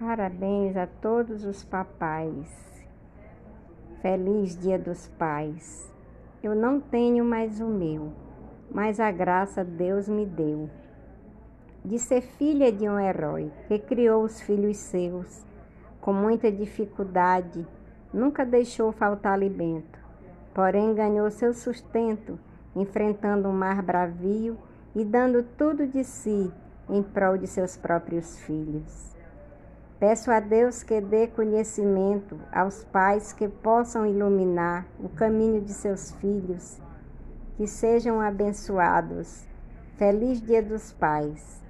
Parabéns a todos os papais. Feliz Dia dos Pais. Eu não tenho mais o meu, mas a graça Deus me deu de ser filha de um herói que criou os filhos seus com muita dificuldade, nunca deixou faltar alimento, porém ganhou seu sustento enfrentando um mar bravio e dando tudo de si em prol de seus próprios filhos. Peço a Deus que dê conhecimento aos pais que possam iluminar o caminho de seus filhos, que sejam abençoados. Feliz Dia dos Pais.